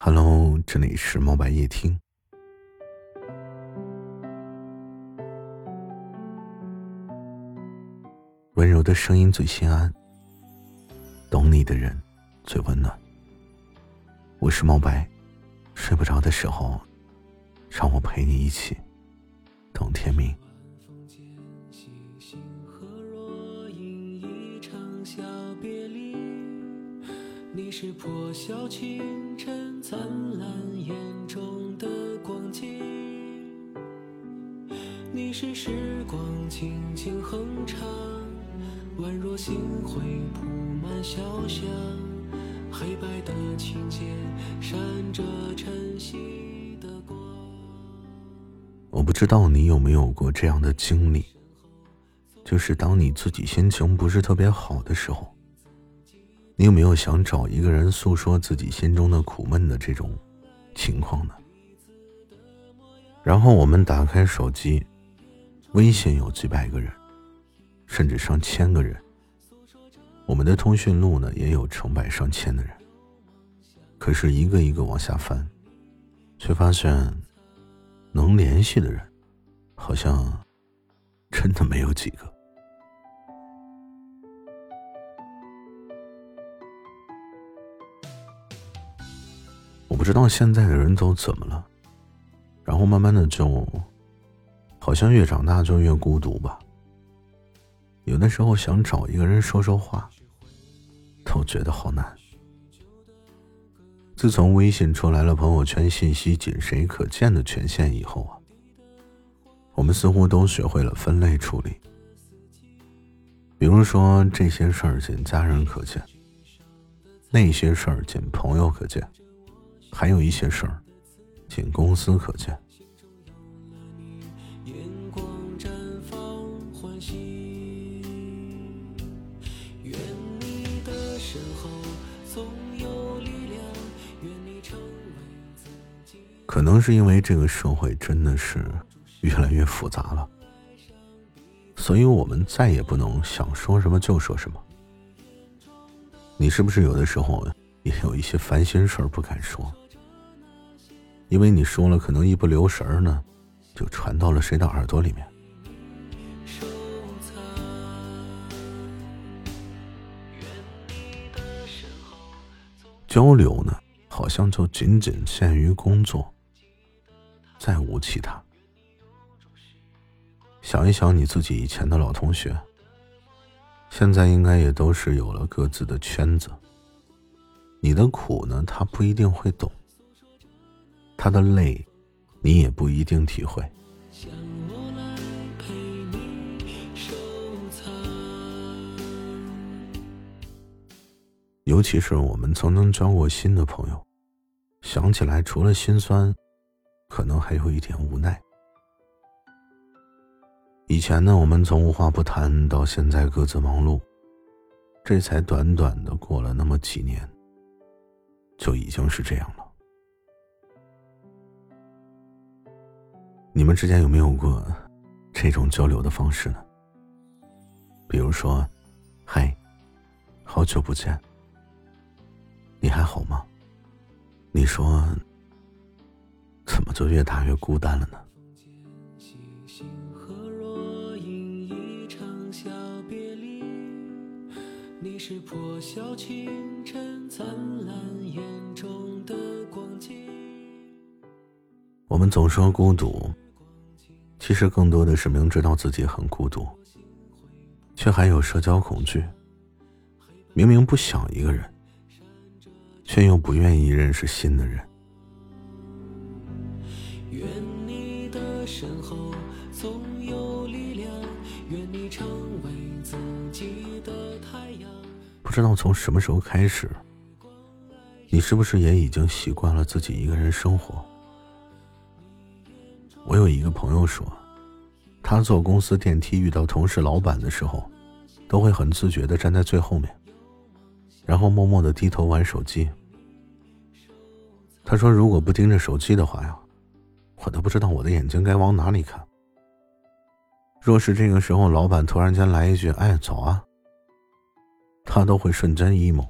Hello，这里是猫白夜听。温柔的声音最心安，懂你的人最温暖。我是猫白，睡不着的时候，让我陪你一起等天明星河若隐一场小别离。你是破晓清晨灿烂眼中的光景，你是时光轻轻哼唱，宛若星辉铺满小巷，黑白的琴键闪着晨曦的光。我不知道你有没有过这样的经历，就是当你自己心情不是特别好的时候。你有没有想找一个人诉说自己心中的苦闷的这种情况呢？然后我们打开手机，微信有几百个人，甚至上千个人。我们的通讯录呢，也有成百上千的人。可是，一个一个往下翻，却发现能联系的人，好像真的没有几个。我不知道现在的人都怎么了，然后慢慢的就，好像越长大就越孤独吧。有的时候想找一个人说说话，都觉得好难。自从微信出来了朋友圈信息仅谁可见的权限以后啊，我们似乎都学会了分类处理。比如说这些事儿仅家人可见，那些事儿仅朋友可见。还有一些事儿，仅公司可见。可能是因为这个社会真的是越来越复杂了，所以我们再也不能想说什么就说什么。你是不是有的时候也有一些烦心事儿不敢说？因为你说了，可能一不留神儿呢，就传到了谁的耳朵里面。交流呢，好像就仅仅限于工作，再无其他。想一想你自己以前的老同学，现在应该也都是有了各自的圈子。你的苦呢，他不一定会懂。他的累，你也不一定体会。尤其是我们曾经交过心的朋友，想起来除了心酸，可能还有一点无奈。以前呢，我们从无话不谈到现在各自忙碌，这才短短的过了那么几年，就已经是这样了。你们之间有没有过这种交流的方式呢？比如说，嗨，好久不见，你还好吗？你说，怎么就越大越孤单了呢？我们总说孤独。其实更多的是明知道自己很孤独，却还有社交恐惧。明明不想一个人，却又不愿意认识新的人。不知道从什么时候开始，你是不是也已经习惯了自己一个人生活？我有一个朋友说，他坐公司电梯遇到同事、老板的时候，都会很自觉的站在最后面，然后默默的低头玩手机。他说：“如果不盯着手机的话呀，我都不知道我的眼睛该往哪里看。若是这个时候老板突然间来一句‘哎，早啊’，他都会瞬间 emo。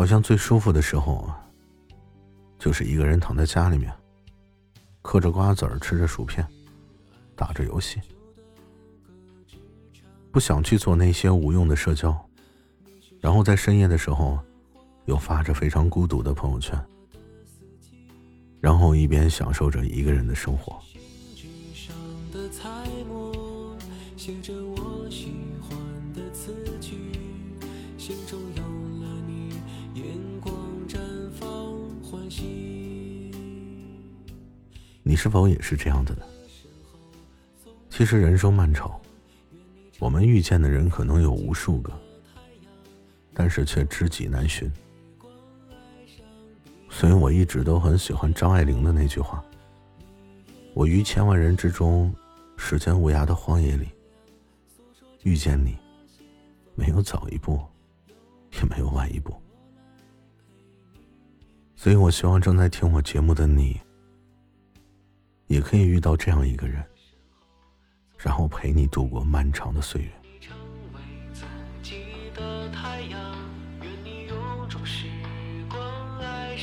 好像最舒服的时候啊，就是一个人躺在家里面，嗑着瓜子儿，吃着薯片，打着游戏，不想去做那些无用的社交，然后在深夜的时候，又发着非常孤独的朋友圈，然后一边享受着一个人的生活。你是否也是这样的呢？其实人生漫长，我们遇见的人可能有无数个，但是却知己难寻。所以我一直都很喜欢张爱玲的那句话：“我于千万人之中，时间无涯的荒野里，遇见你，没有早一步。”也没有晚一步，所以我希望正在听我节目的你，也可以遇到这样一个人，然后陪你度过漫长的岁月。你眼中的光芒依